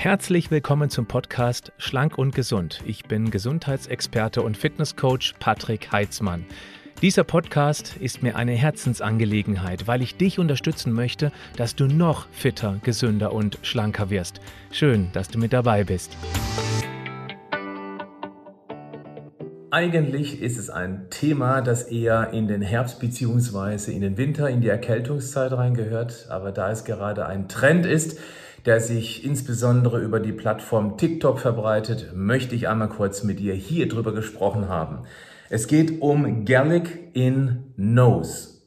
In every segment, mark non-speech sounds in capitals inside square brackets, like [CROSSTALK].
Herzlich willkommen zum Podcast Schlank und Gesund. Ich bin Gesundheitsexperte und Fitnesscoach Patrick Heitzmann. Dieser Podcast ist mir eine Herzensangelegenheit, weil ich dich unterstützen möchte, dass du noch fitter, gesünder und schlanker wirst. Schön, dass du mit dabei bist. Eigentlich ist es ein Thema, das eher in den Herbst bzw. in den Winter, in die Erkältungszeit reingehört. Aber da es gerade ein Trend ist, der sich insbesondere über die Plattform TikTok verbreitet, möchte ich einmal kurz mit dir hier drüber gesprochen haben. Es geht um Garlic in Nose.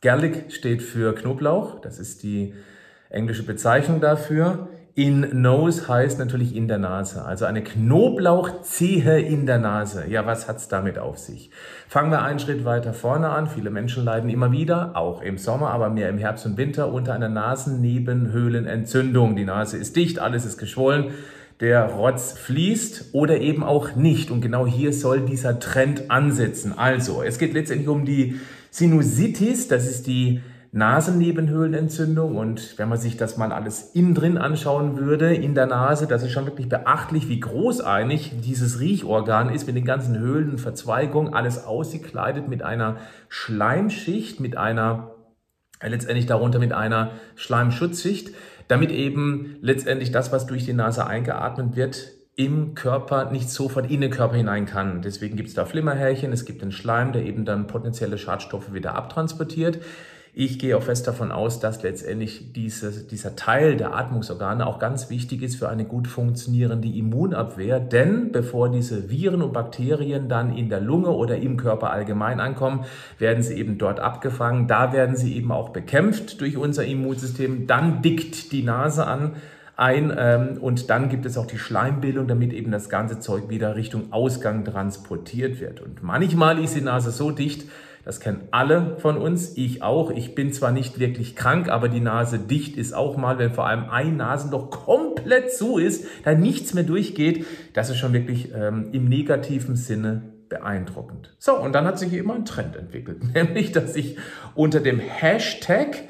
Garlic steht für Knoblauch, das ist die englische Bezeichnung dafür. In Nose heißt natürlich in der Nase, also eine Knoblauchzehe in der Nase. Ja, was hat's damit auf sich? Fangen wir einen Schritt weiter vorne an. Viele Menschen leiden immer wieder, auch im Sommer, aber mehr im Herbst und Winter, unter einer Nasennebenhöhlenentzündung. Die Nase ist dicht, alles ist geschwollen der Rotz fließt oder eben auch nicht. Und genau hier soll dieser Trend ansetzen. Also, es geht letztendlich um die Sinusitis, das ist die Nasennebenhöhlenentzündung. Und wenn man sich das mal alles innen drin anschauen würde, in der Nase, das ist schon wirklich beachtlich, wie großeinig dieses Riechorgan ist mit den ganzen Höhlen, Verzweigungen, alles ausgekleidet mit einer Schleimschicht, mit einer, letztendlich darunter mit einer Schleimschutzschicht damit eben letztendlich das, was durch die Nase eingeatmet wird, im Körper nicht sofort in den Körper hinein kann. Deswegen gibt es da Flimmerhärchen, es gibt den Schleim, der eben dann potenzielle Schadstoffe wieder abtransportiert. Ich gehe auch fest davon aus, dass letztendlich diese, dieser Teil der Atmungsorgane auch ganz wichtig ist für eine gut funktionierende Immunabwehr. Denn bevor diese Viren und Bakterien dann in der Lunge oder im Körper allgemein ankommen, werden sie eben dort abgefangen. Da werden sie eben auch bekämpft durch unser Immunsystem. Dann dickt die Nase an ein ähm, und dann gibt es auch die Schleimbildung, damit eben das ganze Zeug wieder Richtung Ausgang transportiert wird. Und manchmal ist die Nase so dicht, das kennen alle von uns, ich auch. Ich bin zwar nicht wirklich krank, aber die Nase dicht ist auch mal, wenn vor allem ein Nasenloch komplett zu ist, da nichts mehr durchgeht. Das ist schon wirklich ähm, im negativen Sinne beeindruckend. So, und dann hat sich hier immer ein Trend entwickelt, [LAUGHS] nämlich, dass ich unter dem Hashtag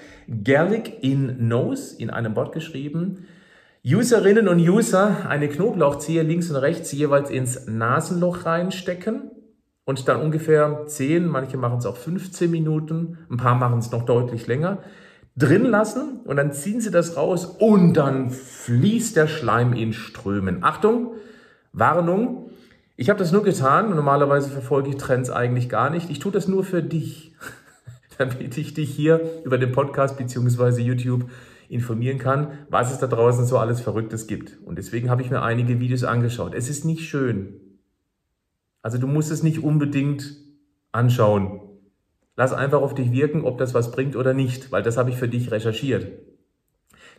Garlic in Nose in einem Bot geschrieben, Userinnen und User eine Knoblauchzehe links und rechts jeweils ins Nasenloch reinstecken und dann ungefähr 10, manche machen es auch 15 Minuten, ein paar machen es noch deutlich länger, drin lassen und dann ziehen sie das raus und dann fließt der Schleim in Strömen. Achtung, Warnung, ich habe das nur getan, normalerweise verfolge ich Trends eigentlich gar nicht. Ich tue das nur für dich, [LAUGHS] damit ich dich hier über den Podcast bzw. YouTube informieren kann, was es da draußen so alles Verrücktes gibt. Und deswegen habe ich mir einige Videos angeschaut. Es ist nicht schön. Also du musst es nicht unbedingt anschauen. Lass einfach auf dich wirken, ob das was bringt oder nicht, weil das habe ich für dich recherchiert.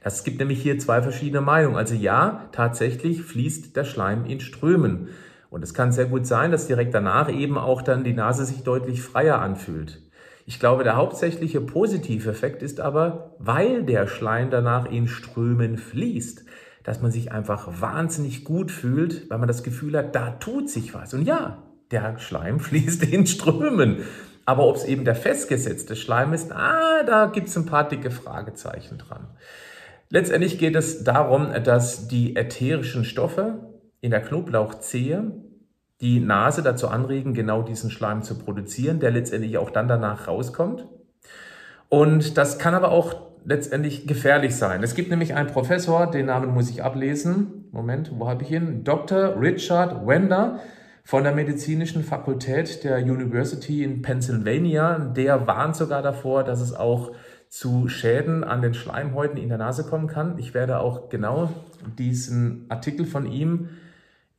Es gibt nämlich hier zwei verschiedene Meinungen. Also ja, tatsächlich fließt der Schleim in Strömen. Und es kann sehr gut sein, dass direkt danach eben auch dann die Nase sich deutlich freier anfühlt. Ich glaube, der hauptsächliche positive Effekt ist aber, weil der Schleim danach in Strömen fließt, dass man sich einfach wahnsinnig gut fühlt, weil man das Gefühl hat, da tut sich was. Und ja, der Schleim [LAUGHS] fließt in Strömen. Aber ob es eben der festgesetzte Schleim ist, ah, da gibt es ein paar dicke Fragezeichen dran. Letztendlich geht es darum, dass die ätherischen Stoffe in der Knoblauchzehe die Nase dazu anregen, genau diesen Schleim zu produzieren, der letztendlich auch dann danach rauskommt. Und das kann aber auch letztendlich gefährlich sein. Es gibt nämlich einen Professor, den Namen muss ich ablesen. Moment, wo habe ich ihn? Dr. Richard Wender von der Medizinischen Fakultät der University in Pennsylvania. Der warnt sogar davor, dass es auch zu Schäden an den Schleimhäuten in der Nase kommen kann. Ich werde auch genau diesen Artikel von ihm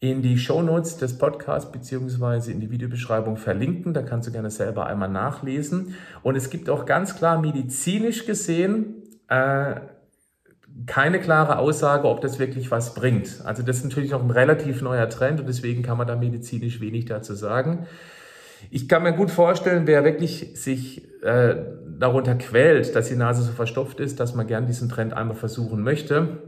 in die Shownotes des Podcasts beziehungsweise in die Videobeschreibung verlinken. Da kannst du gerne selber einmal nachlesen. Und es gibt auch ganz klar medizinisch gesehen äh, keine klare Aussage, ob das wirklich was bringt. Also das ist natürlich noch ein relativ neuer Trend und deswegen kann man da medizinisch wenig dazu sagen. Ich kann mir gut vorstellen, wer wirklich sich äh, darunter quält, dass die Nase so verstopft ist, dass man gern diesen Trend einmal versuchen möchte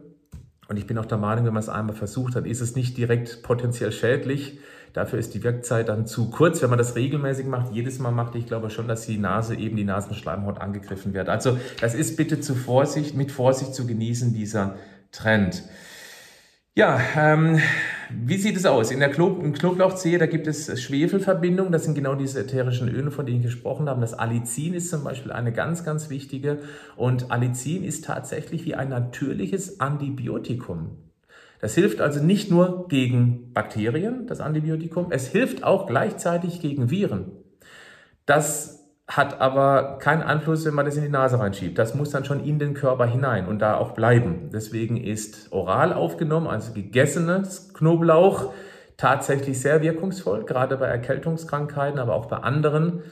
und ich bin auch der Meinung, wenn man es einmal versucht hat, ist es nicht direkt potenziell schädlich. Dafür ist die Wirkzeit dann zu kurz. Wenn man das regelmäßig macht, jedes Mal macht, ich glaube schon, dass die Nase eben die Nasenschleimhaut angegriffen wird. Also das ist bitte zu Vorsicht, mit Vorsicht zu genießen, dieser Trend. Ja, ähm, wie sieht es aus? In der Klo Knoblauchzehe, da gibt es Schwefelverbindungen. Das sind genau diese ätherischen Öle, von denen ich gesprochen habe. Das Allicin ist zum Beispiel eine ganz, ganz wichtige. Und Allicin ist tatsächlich wie ein natürliches Antibiotikum. Das hilft also nicht nur gegen Bakterien, das Antibiotikum, es hilft auch gleichzeitig gegen Viren. Das hat aber keinen Einfluss, wenn man das in die Nase reinschiebt. Das muss dann schon in den Körper hinein und da auch bleiben. Deswegen ist oral aufgenommen, also gegessenes Knoblauch, tatsächlich sehr wirkungsvoll, gerade bei Erkältungskrankheiten, aber auch bei anderen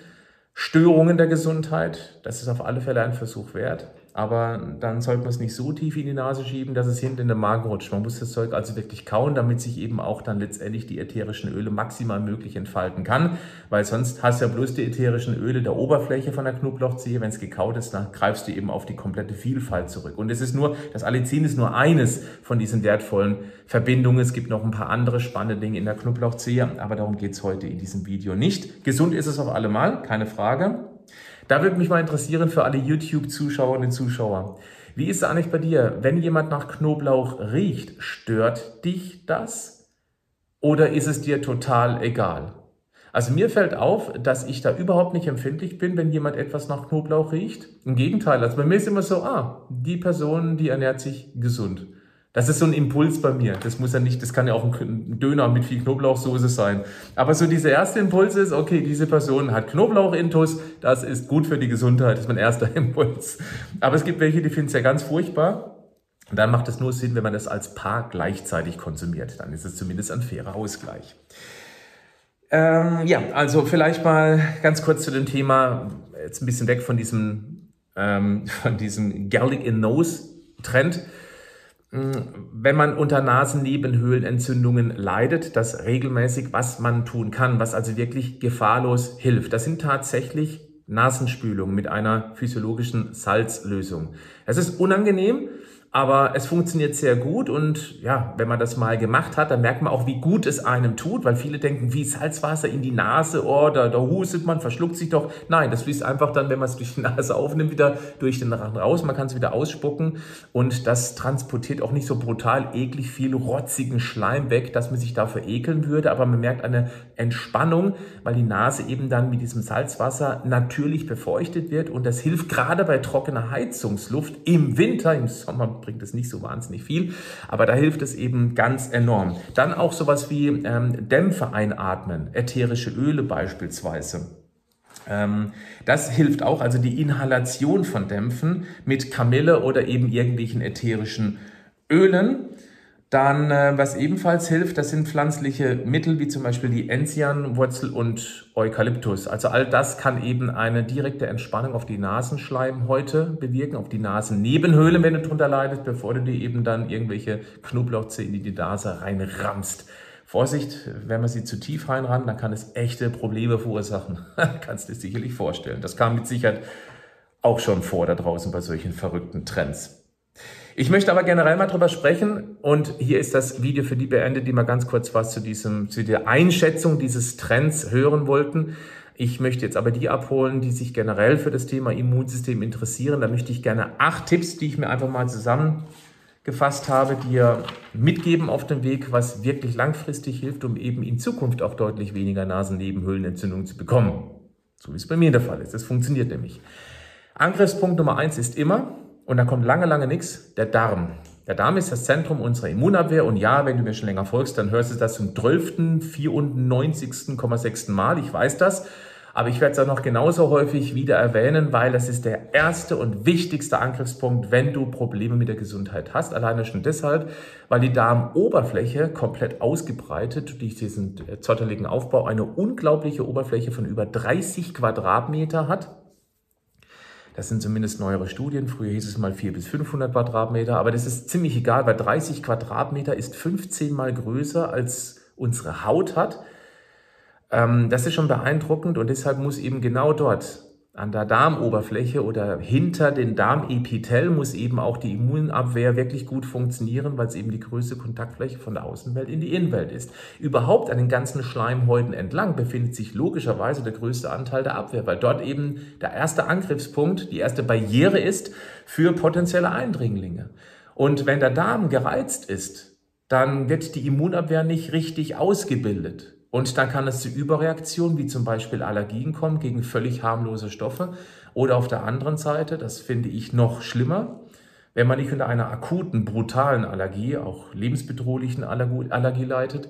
Störungen der Gesundheit. Das ist auf alle Fälle ein Versuch wert aber dann sollte man es nicht so tief in die Nase schieben, dass es hinten in den Magen rutscht. Man muss das Zeug also wirklich kauen, damit sich eben auch dann letztendlich die ätherischen Öle maximal möglich entfalten kann, weil sonst hast du ja bloß die ätherischen Öle der Oberfläche von der Knoblauchzehe. Wenn es gekaut ist, dann greifst du eben auf die komplette Vielfalt zurück. Und es ist nur, das Allicin ist nur eines von diesen wertvollen Verbindungen. Es gibt noch ein paar andere spannende Dinge in der Knoblauchzehe, aber darum geht es heute in diesem Video nicht. Gesund ist es auf alle Mal, keine Frage. Da würde mich mal interessieren für alle YouTube-Zuschauerinnen und Zuschauer. Wie ist es eigentlich bei dir? Wenn jemand nach Knoblauch riecht, stört dich das? Oder ist es dir total egal? Also mir fällt auf, dass ich da überhaupt nicht empfindlich bin, wenn jemand etwas nach Knoblauch riecht. Im Gegenteil, also bei mir ist immer so, ah, die Person, die ernährt sich gesund. Das ist so ein Impuls bei mir. Das muss ja nicht, das kann ja auch ein Döner mit viel Knoblauchsoße sein. Aber so dieser erste Impuls ist, okay, diese Person hat Knoblauchintus, das ist gut für die Gesundheit, das ist mein erster [LAUGHS] Impuls. Aber es gibt welche, die finden es ja ganz furchtbar. Und dann macht es nur Sinn, wenn man das als Paar gleichzeitig konsumiert. Dann ist es zumindest ein fairer Ausgleich. Ähm, ja, also vielleicht mal ganz kurz zu dem Thema, jetzt ein bisschen weg von diesem, ähm, [LAUGHS] von diesem Garlic in Nose Trend. Wenn man unter Nasennebenhöhlenentzündungen leidet, das regelmäßig, was man tun kann, was also wirklich gefahrlos hilft. Das sind tatsächlich Nasenspülungen mit einer physiologischen Salzlösung. Es ist unangenehm, aber es funktioniert sehr gut und ja, wenn man das mal gemacht hat, dann merkt man auch, wie gut es einem tut, weil viele denken, wie Salzwasser in die Nase, oh, da, da hustet man, verschluckt sich doch. Nein, das fließt einfach dann, wenn man es durch die [LAUGHS] Nase aufnimmt, wieder durch den Rachen raus. Man kann es wieder ausspucken und das transportiert auch nicht so brutal eklig viel rotzigen Schleim weg, dass man sich dafür ekeln würde, aber man merkt eine Entspannung, weil die Nase eben dann mit diesem Salzwasser natürlich befeuchtet wird und das hilft gerade bei trockener Heizungsluft im Winter, im Sommer bringt es nicht so wahnsinnig viel, aber da hilft es eben ganz enorm. Dann auch sowas wie ähm, Dämpfe einatmen, ätherische Öle beispielsweise. Ähm, das hilft auch, also die Inhalation von Dämpfen mit Kamille oder eben irgendwelchen ätherischen Ölen. Dann, äh, was ebenfalls hilft, das sind pflanzliche Mittel wie zum Beispiel die Enzianwurzel und Eukalyptus. Also all das kann eben eine direkte Entspannung auf die Nasenschleimhäute bewirken, auf die Nasennebenhöhle, wenn du drunter leidest, bevor du dir eben dann irgendwelche Knoblauchzehen in die Nase reinrammst. Vorsicht, wenn man sie zu tief reinrammt, dann kann es echte Probleme verursachen. [LAUGHS] Kannst du dir sicherlich vorstellen. Das kam mit Sicherheit auch schon vor da draußen bei solchen verrückten Trends. Ich möchte aber generell mal drüber sprechen und hier ist das Video für die beendet, die mal ganz kurz was zu diesem, zu der Einschätzung dieses Trends hören wollten. Ich möchte jetzt aber die abholen, die sich generell für das Thema Immunsystem interessieren. Da möchte ich gerne acht Tipps, die ich mir einfach mal zusammengefasst habe, dir mitgeben auf dem Weg, was wirklich langfristig hilft, um eben in Zukunft auch deutlich weniger Nasennebenhöhlenentzündungen zu bekommen. So wie es bei mir der Fall ist. Das funktioniert nämlich. Angriffspunkt Nummer eins ist immer, und da kommt lange, lange nichts, der Darm. Der Darm ist das Zentrum unserer Immunabwehr und ja, wenn du mir schon länger folgst, dann hörst du das zum 12., 94,6. Mal. Ich weiß das, aber ich werde es auch noch genauso häufig wieder erwähnen, weil das ist der erste und wichtigste Angriffspunkt, wenn du Probleme mit der Gesundheit hast. Alleine schon deshalb, weil die Darmoberfläche komplett ausgebreitet durch diesen zotteligen Aufbau eine unglaubliche Oberfläche von über 30 Quadratmeter hat. Das sind zumindest neuere Studien. Früher hieß es mal 400 bis 500 Quadratmeter, aber das ist ziemlich egal, weil 30 Quadratmeter ist 15 mal größer als unsere Haut hat. Ähm, das ist schon beeindruckend und deshalb muss eben genau dort an der Darmoberfläche oder hinter den Darmepithel muss eben auch die Immunabwehr wirklich gut funktionieren, weil es eben die größte Kontaktfläche von der Außenwelt in die Innenwelt ist. Überhaupt an den ganzen Schleimhäuten entlang befindet sich logischerweise der größte Anteil der Abwehr, weil dort eben der erste Angriffspunkt, die erste Barriere ist für potenzielle Eindringlinge. Und wenn der Darm gereizt ist, dann wird die Immunabwehr nicht richtig ausgebildet. Und dann kann es zu Überreaktionen, wie zum Beispiel Allergien kommen gegen völlig harmlose Stoffe. Oder auf der anderen Seite, das finde ich noch schlimmer, wenn man nicht unter einer akuten, brutalen Allergie, auch lebensbedrohlichen Allergie leidet,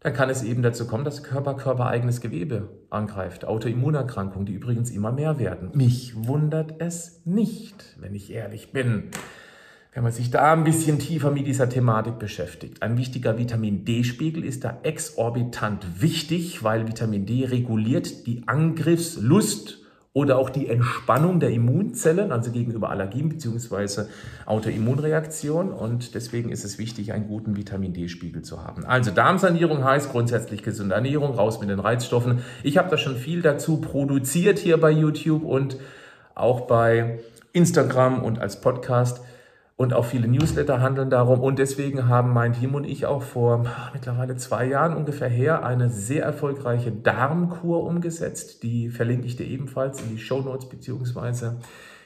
dann kann es eben dazu kommen, dass Körper körpereigenes Gewebe angreift. Autoimmunerkrankungen, die übrigens immer mehr werden. Mich wundert es nicht, wenn ich ehrlich bin. Wenn man sich da ein bisschen tiefer mit dieser Thematik beschäftigt. Ein wichtiger Vitamin D-Spiegel ist da exorbitant wichtig, weil Vitamin D reguliert die Angriffslust oder auch die Entspannung der Immunzellen, also gegenüber Allergien bzw. Autoimmunreaktionen. Und deswegen ist es wichtig, einen guten Vitamin D-Spiegel zu haben. Also Darmsanierung heißt grundsätzlich gesunde Ernährung, raus mit den Reizstoffen. Ich habe da schon viel dazu produziert hier bei YouTube und auch bei Instagram und als Podcast und auch viele Newsletter handeln darum. Und deswegen haben mein Team und ich auch vor mittlerweile zwei Jahren ungefähr her eine sehr erfolgreiche Darmkur umgesetzt. Die verlinke ich dir ebenfalls in die Show Notes beziehungsweise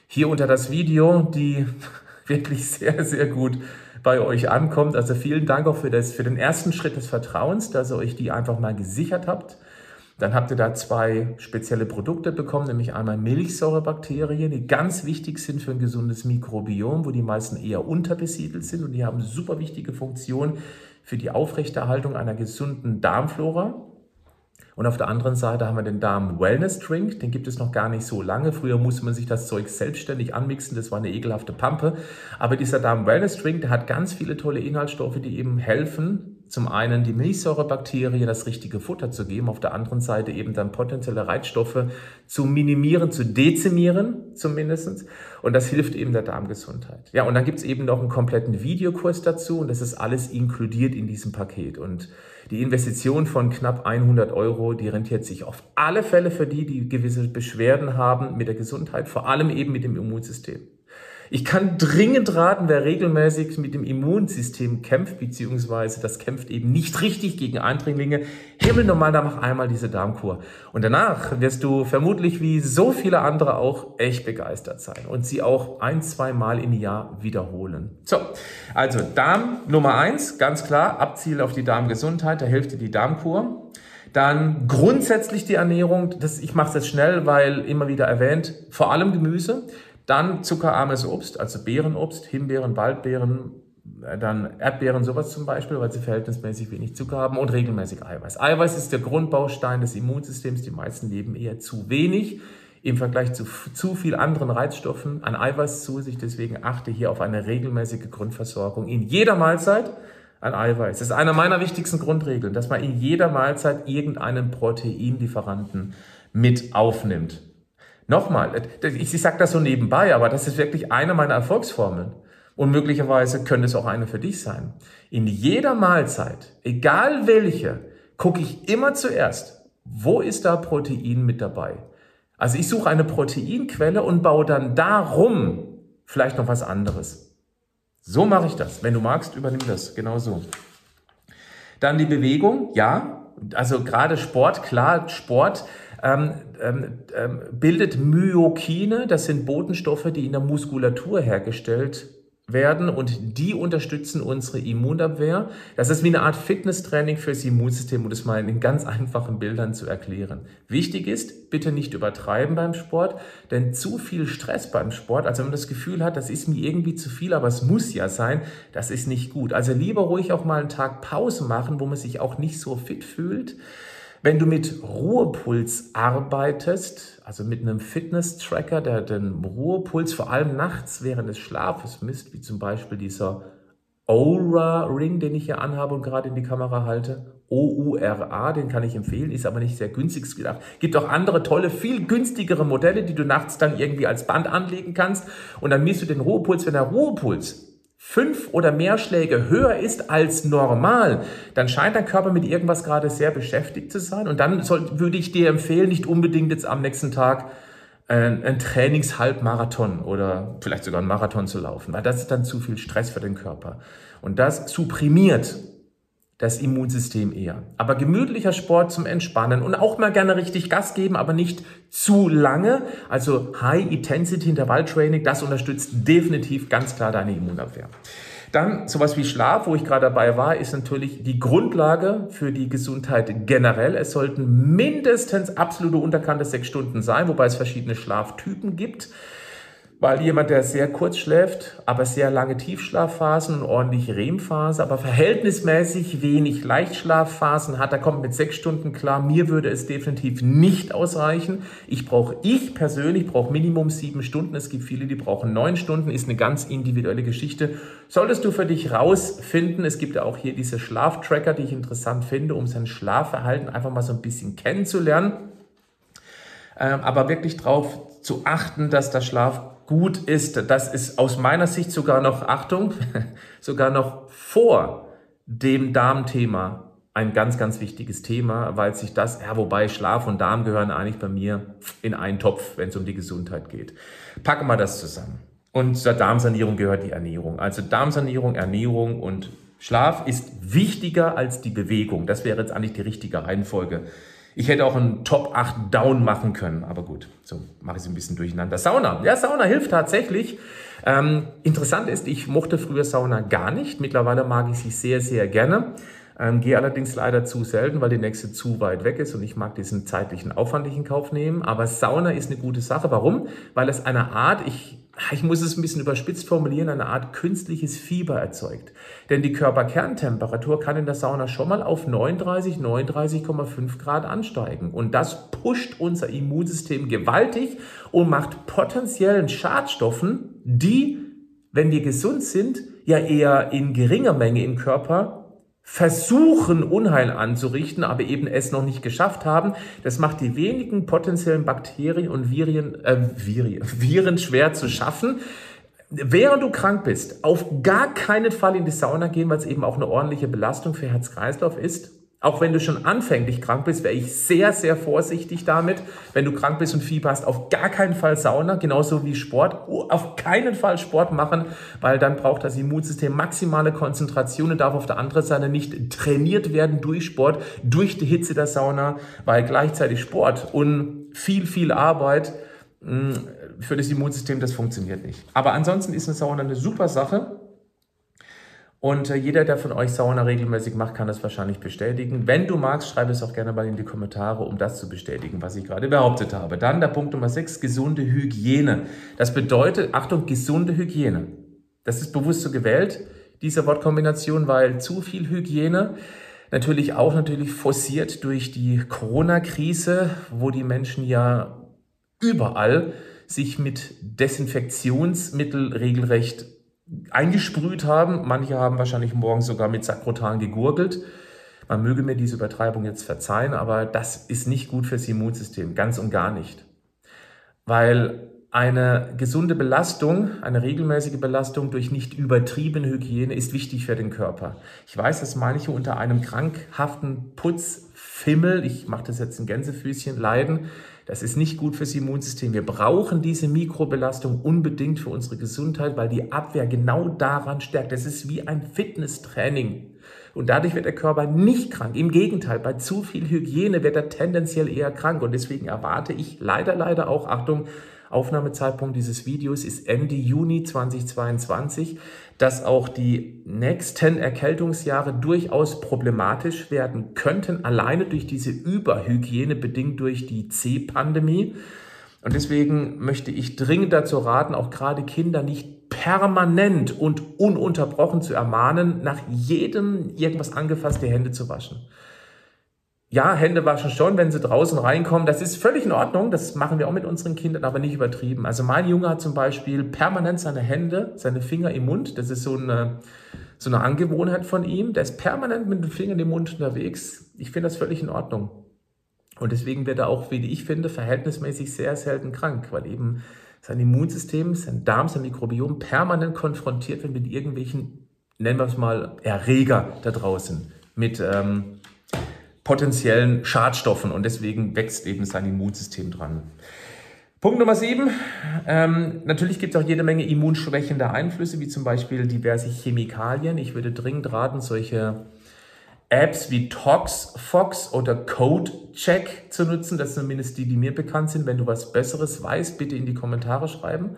hier unter das Video, die [LAUGHS] wirklich sehr, sehr gut bei euch ankommt. Also vielen Dank auch für, das, für den ersten Schritt des Vertrauens, dass ihr euch die einfach mal gesichert habt. Dann habt ihr da zwei spezielle Produkte bekommen, nämlich einmal Milchsäurebakterien, die ganz wichtig sind für ein gesundes Mikrobiom, wo die meisten eher unterbesiedelt sind und die haben super wichtige Funktionen für die Aufrechterhaltung einer gesunden Darmflora. Und auf der anderen Seite haben wir den Darm Wellness Drink, den gibt es noch gar nicht so lange. Früher musste man sich das Zeug selbstständig anmixen, das war eine ekelhafte Pampe. Aber dieser Darm Wellness Drink, der hat ganz viele tolle Inhaltsstoffe, die eben helfen, zum einen die Milchsäurebakterien das richtige Futter zu geben, auf der anderen Seite eben dann potenzielle Reizstoffe zu minimieren, zu dezimieren zumindestens. Und das hilft eben der Darmgesundheit. Ja, und dann gibt's eben noch einen kompletten Videokurs dazu und das ist alles inkludiert in diesem Paket. Und die Investition von knapp 100 Euro, die rentiert sich auf alle Fälle für die, die gewisse Beschwerden haben mit der Gesundheit, vor allem eben mit dem Immunsystem. Ich kann dringend raten, wer regelmäßig mit dem Immunsystem kämpft, beziehungsweise das kämpft eben nicht richtig gegen Eindringlinge, himmel normal, da mach einmal diese Darmkur. Und danach wirst du vermutlich wie so viele andere auch echt begeistert sein und sie auch ein, zwei Mal im Jahr wiederholen. So, also Darm Nummer eins, ganz klar, Abziel auf die Darmgesundheit, da hilft dir die Darmkur. Dann grundsätzlich die Ernährung, das, ich mache es jetzt schnell, weil immer wieder erwähnt, vor allem Gemüse. Dann zuckerarmes Obst, also Beerenobst, Himbeeren, Waldbeeren, äh, dann Erdbeeren, sowas zum Beispiel, weil sie verhältnismäßig wenig Zucker haben und regelmäßig Eiweiß. Eiweiß ist der Grundbaustein des Immunsystems. Die meisten leben eher zu wenig im Vergleich zu zu viel anderen Reizstoffen an Eiweiß zu sich. Deswegen achte hier auf eine regelmäßige Grundversorgung in jeder Mahlzeit an Eiweiß. Das ist eine meiner wichtigsten Grundregeln, dass man in jeder Mahlzeit irgendeinen Proteinlieferanten mit aufnimmt. Nochmal, ich, sage das so nebenbei, aber das ist wirklich eine meiner Erfolgsformeln. Und möglicherweise könnte es auch eine für dich sein. In jeder Mahlzeit, egal welche, gucke ich immer zuerst, wo ist da Protein mit dabei? Also ich suche eine Proteinquelle und baue dann darum vielleicht noch was anderes. So mache ich das. Wenn du magst, übernimm das. Genau so. Dann die Bewegung, ja. Also gerade Sport, klar, Sport ähm, ähm, ähm, bildet Myokine, das sind Botenstoffe, die in der Muskulatur hergestellt werden und die unterstützen unsere Immunabwehr. Das ist wie eine Art Fitnesstraining fürs Immunsystem, um das mal in ganz einfachen Bildern zu erklären. Wichtig ist, bitte nicht übertreiben beim Sport, denn zu viel Stress beim Sport, also wenn man das Gefühl hat, das ist mir irgendwie zu viel, aber es muss ja sein, das ist nicht gut. Also lieber ruhig auch mal einen Tag Pause machen, wo man sich auch nicht so fit fühlt. Wenn du mit Ruhepuls arbeitest, also mit einem Fitness-Tracker, der den Ruhepuls vor allem nachts während des Schlafes misst, wie zum Beispiel dieser Oura-Ring, den ich hier anhabe und gerade in die Kamera halte, O-U-R-A, den kann ich empfehlen, ist aber nicht sehr günstig gedacht. Gibt auch andere tolle, viel günstigere Modelle, die du nachts dann irgendwie als Band anlegen kannst und dann misst du den Ruhepuls. Wenn der Ruhepuls fünf oder mehr Schläge höher ist als normal, dann scheint dein Körper mit irgendwas gerade sehr beschäftigt zu sein. Und dann soll, würde ich dir empfehlen, nicht unbedingt jetzt am nächsten Tag ein, ein Trainingshalbmarathon oder vielleicht sogar ein Marathon zu laufen, weil das ist dann zu viel Stress für den Körper. Und das supprimiert das Immunsystem eher. Aber gemütlicher Sport zum Entspannen und auch mal gerne richtig Gas geben, aber nicht zu lange. Also High Intensity Intervalltraining, das unterstützt definitiv ganz klar deine Immunabwehr. Dann sowas wie Schlaf, wo ich gerade dabei war, ist natürlich die Grundlage für die Gesundheit generell. Es sollten mindestens absolute unterkante sechs Stunden sein, wobei es verschiedene Schlaftypen gibt weil jemand, der sehr kurz schläft, aber sehr lange Tiefschlafphasen und ordentlich REM-Phase, aber verhältnismäßig wenig Leichtschlafphasen hat, der kommt mit sechs Stunden klar. Mir würde es definitiv nicht ausreichen. Ich brauche, ich persönlich brauche Minimum sieben Stunden. Es gibt viele, die brauchen neun Stunden. Ist eine ganz individuelle Geschichte. Solltest du für dich rausfinden. Es gibt ja auch hier diese Schlaftracker, die ich interessant finde, um sein Schlafverhalten einfach mal so ein bisschen kennenzulernen. Ähm, aber wirklich darauf zu achten, dass der Schlaf gut ist. Das ist aus meiner Sicht sogar noch, Achtung, [LAUGHS] sogar noch vor dem Darmthema ein ganz, ganz wichtiges Thema, weil sich das, ja, wobei Schlaf und Darm gehören eigentlich bei mir in einen Topf, wenn es um die Gesundheit geht. Packen wir das zusammen. Und zur Darmsanierung gehört die Ernährung. Also Darmsanierung, Ernährung und Schlaf ist wichtiger als die Bewegung. Das wäre jetzt eigentlich die richtige Reihenfolge. Ich hätte auch einen Top 8 Down machen können, aber gut, so mache ich es ein bisschen durcheinander. Sauna, ja, Sauna hilft tatsächlich. Ähm, interessant ist, ich mochte früher Sauna gar nicht. Mittlerweile mag ich sie sehr, sehr gerne. Ähm, gehe allerdings leider zu selten, weil die nächste zu weit weg ist und ich mag diesen zeitlichen Aufwand nicht in Kauf nehmen. Aber Sauna ist eine gute Sache. Warum? Weil es eine Art, ich ich muss es ein bisschen überspitzt formulieren, eine Art künstliches Fieber erzeugt. Denn die Körperkerntemperatur kann in der Sauna schon mal auf 39, 39,5 Grad ansteigen. Und das pusht unser Immunsystem gewaltig und macht potenziellen Schadstoffen, die, wenn wir gesund sind, ja eher in geringer Menge im Körper versuchen, Unheil anzurichten, aber eben es noch nicht geschafft haben. Das macht die wenigen potenziellen Bakterien und Viren, äh, Viren, [LAUGHS] Viren schwer zu schaffen. Während du krank bist, auf gar keinen Fall in die Sauna gehen, weil es eben auch eine ordentliche Belastung für Herz-Kreislauf ist. Auch wenn du schon anfänglich krank bist, wäre ich sehr, sehr vorsichtig damit. Wenn du krank bist und Fieber hast, auf gar keinen Fall Sauna, genauso wie Sport. Auf keinen Fall Sport machen, weil dann braucht das Immunsystem maximale Konzentration und darf auf der anderen Seite nicht trainiert werden durch Sport, durch die Hitze der Sauna, weil gleichzeitig Sport und viel, viel Arbeit hm, für das Immunsystem, das funktioniert nicht. Aber ansonsten ist eine Sauna eine super Sache. Und äh, jeder, der von euch Sauna regelmäßig macht, kann das wahrscheinlich bestätigen. Wenn du magst, schreib es auch gerne mal in die Kommentare, um das zu bestätigen, was ich gerade behauptet habe. Dann der Punkt Nummer 6, gesunde Hygiene. Das bedeutet, Achtung, gesunde Hygiene. Das ist bewusst so gewählt, diese Wortkombination, weil zu viel Hygiene natürlich auch natürlich forciert durch die Corona-Krise, wo die Menschen ja überall sich mit Desinfektionsmittel regelrecht eingesprüht haben. Manche haben wahrscheinlich morgens sogar mit Sakrotan gegurgelt. Man möge mir diese Übertreibung jetzt verzeihen, aber das ist nicht gut fürs Immunsystem, ganz und gar nicht. Weil eine gesunde Belastung, eine regelmäßige Belastung durch nicht übertriebene Hygiene ist wichtig für den Körper. Ich weiß, dass manche unter einem krankhaften Putzfimmel, ich mache das jetzt in Gänsefüßchen, leiden. Das ist nicht gut fürs Immunsystem. Wir brauchen diese Mikrobelastung unbedingt für unsere Gesundheit, weil die Abwehr genau daran stärkt. Das ist wie ein Fitnesstraining. Und dadurch wird der Körper nicht krank. Im Gegenteil, bei zu viel Hygiene wird er tendenziell eher krank. Und deswegen erwarte ich leider, leider auch, Achtung, Aufnahmezeitpunkt dieses Videos ist Ende Juni 2022, dass auch die nächsten Erkältungsjahre durchaus problematisch werden könnten, alleine durch diese Überhygiene bedingt durch die C-Pandemie. Und deswegen möchte ich dringend dazu raten, auch gerade Kinder nicht permanent und ununterbrochen zu ermahnen, nach jedem irgendwas angefasste Hände zu waschen ja, Hände waschen schon, wenn sie draußen reinkommen. Das ist völlig in Ordnung. Das machen wir auch mit unseren Kindern, aber nicht übertrieben. Also mein Junge hat zum Beispiel permanent seine Hände, seine Finger im Mund. Das ist so eine, so eine Angewohnheit von ihm. Der ist permanent mit den Fingern im Mund unterwegs. Ich finde das völlig in Ordnung. Und deswegen wird er auch, wie ich finde, verhältnismäßig sehr selten krank, weil eben sein Immunsystem, sein Darm, sein Mikrobiom permanent konfrontiert wird mit irgendwelchen, nennen wir es mal, Erreger da draußen. Mit ähm, potenziellen Schadstoffen und deswegen wächst eben sein Immunsystem dran. Punkt Nummer sieben. Ähm, natürlich gibt es auch jede Menge immunschwächende Einflüsse, wie zum Beispiel diverse Chemikalien. Ich würde dringend raten, solche Apps wie ToxFox oder CodeCheck zu nutzen. Das sind zumindest die, die mir bekannt sind. Wenn du was Besseres weißt, bitte in die Kommentare schreiben.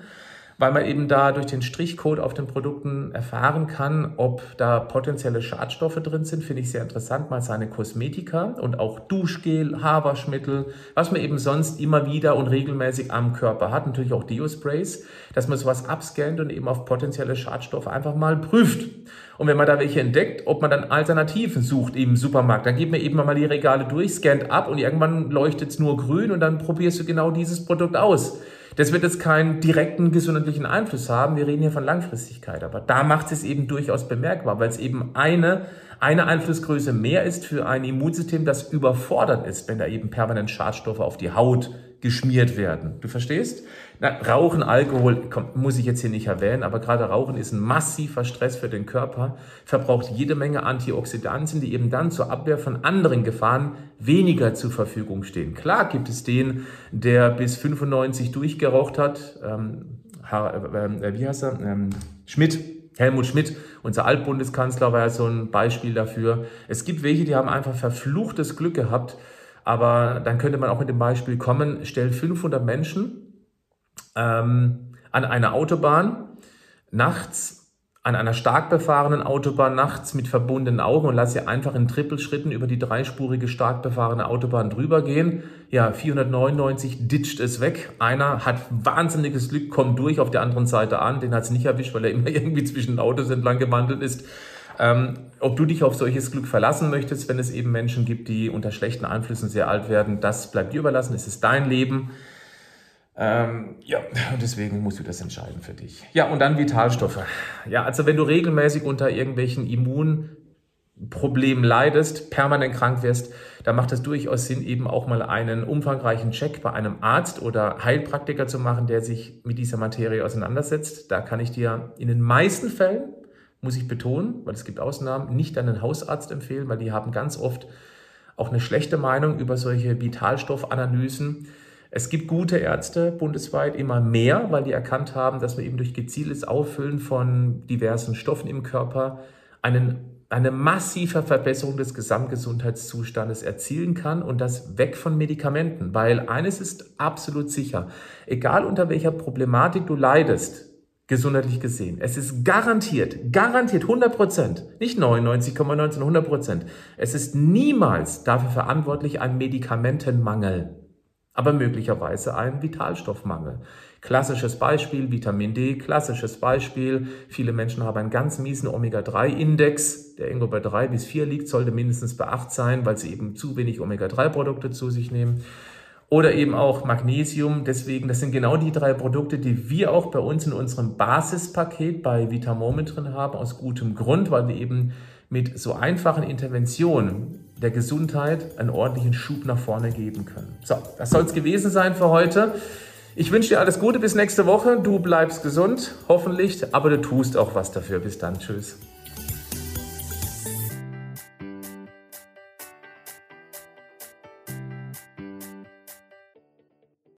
Weil man eben da durch den Strichcode auf den Produkten erfahren kann, ob da potenzielle Schadstoffe drin sind. Finde ich sehr interessant, mal seine Kosmetika und auch Duschgel, Haarwaschmittel, was man eben sonst immer wieder und regelmäßig am Körper hat, natürlich auch Deo-Sprays, dass man sowas abscannt und eben auf potenzielle Schadstoffe einfach mal prüft. Und wenn man da welche entdeckt, ob man dann Alternativen sucht im Supermarkt, dann geht man eben mal die Regale durch, scannt ab und irgendwann leuchtet es nur grün und dann probierst du genau dieses Produkt aus. Das wird jetzt keinen direkten gesundheitlichen Einfluss haben. Wir reden hier von Langfristigkeit. Aber da macht es eben durchaus bemerkbar, weil es eben eine, eine Einflussgröße mehr ist für ein Immunsystem, das überfordert ist, wenn da eben permanent Schadstoffe auf die Haut geschmiert werden. Du verstehst? Na, Rauchen, Alkohol, komm, muss ich jetzt hier nicht erwähnen, aber gerade Rauchen ist ein massiver Stress für den Körper, verbraucht jede Menge Antioxidantien, die eben dann zur Abwehr von anderen Gefahren weniger zur Verfügung stehen. Klar gibt es den, der bis 95 durchgeraucht hat, ähm, äh, wie heißt er? Ähm, Schmidt, Helmut Schmidt, unser Altbundeskanzler, war ja so ein Beispiel dafür. Es gibt welche, die haben einfach verfluchtes Glück gehabt, aber dann könnte man auch mit dem Beispiel kommen, stell 500 Menschen ähm, an einer Autobahn nachts, an einer stark befahrenen Autobahn nachts mit verbundenen Augen und lass sie einfach in Trippelschritten über die dreispurige stark befahrene Autobahn drüber gehen. Ja, 499 ditcht es weg. Einer hat wahnsinniges Glück, kommt durch auf der anderen Seite an. Den hat es nicht erwischt, weil er immer [LAUGHS] irgendwie zwischen Autos entlang gewandelt ist. Ähm, ob du dich auf solches Glück verlassen möchtest, wenn es eben Menschen gibt, die unter schlechten Einflüssen sehr alt werden, das bleibt dir überlassen. Es ist dein Leben. Ähm, ja, und deswegen musst du das entscheiden für dich. Ja, und dann Vitalstoffe. Ja, also wenn du regelmäßig unter irgendwelchen Immunproblemen leidest, permanent krank wirst, dann macht es durchaus Sinn, eben auch mal einen umfangreichen Check bei einem Arzt oder Heilpraktiker zu machen, der sich mit dieser Materie auseinandersetzt. Da kann ich dir in den meisten Fällen, muss ich betonen, weil es gibt Ausnahmen, nicht einen Hausarzt empfehlen, weil die haben ganz oft auch eine schlechte Meinung über solche Vitalstoffanalysen es gibt gute Ärzte bundesweit immer mehr, weil die erkannt haben, dass wir eben durch gezieltes Auffüllen von diversen Stoffen im Körper einen, eine massive Verbesserung des Gesamtgesundheitszustandes erzielen kann und das weg von Medikamenten. Weil eines ist absolut sicher, egal unter welcher Problematik du leidest, gesundheitlich gesehen. Es ist garantiert, garantiert 100 Prozent, nicht 99,19, 100 Prozent. Es ist niemals dafür verantwortlich ein Medikamentenmangel aber möglicherweise ein Vitalstoffmangel. Klassisches Beispiel Vitamin D, klassisches Beispiel. Viele Menschen haben einen ganz miesen Omega-3-Index, der irgendwo bei drei bis vier liegt, sollte mindestens bei acht sein, weil sie eben zu wenig Omega-3-Produkte zu sich nehmen. Oder eben auch Magnesium. Deswegen, das sind genau die drei Produkte, die wir auch bei uns in unserem Basispaket bei Vitamoment drin haben, aus gutem Grund, weil wir eben mit so einfachen Interventionen der Gesundheit einen ordentlichen Schub nach vorne geben können. So, das soll es gewesen sein für heute. Ich wünsche dir alles Gute bis nächste Woche. Du bleibst gesund, hoffentlich, aber du tust auch was dafür. Bis dann. Tschüss.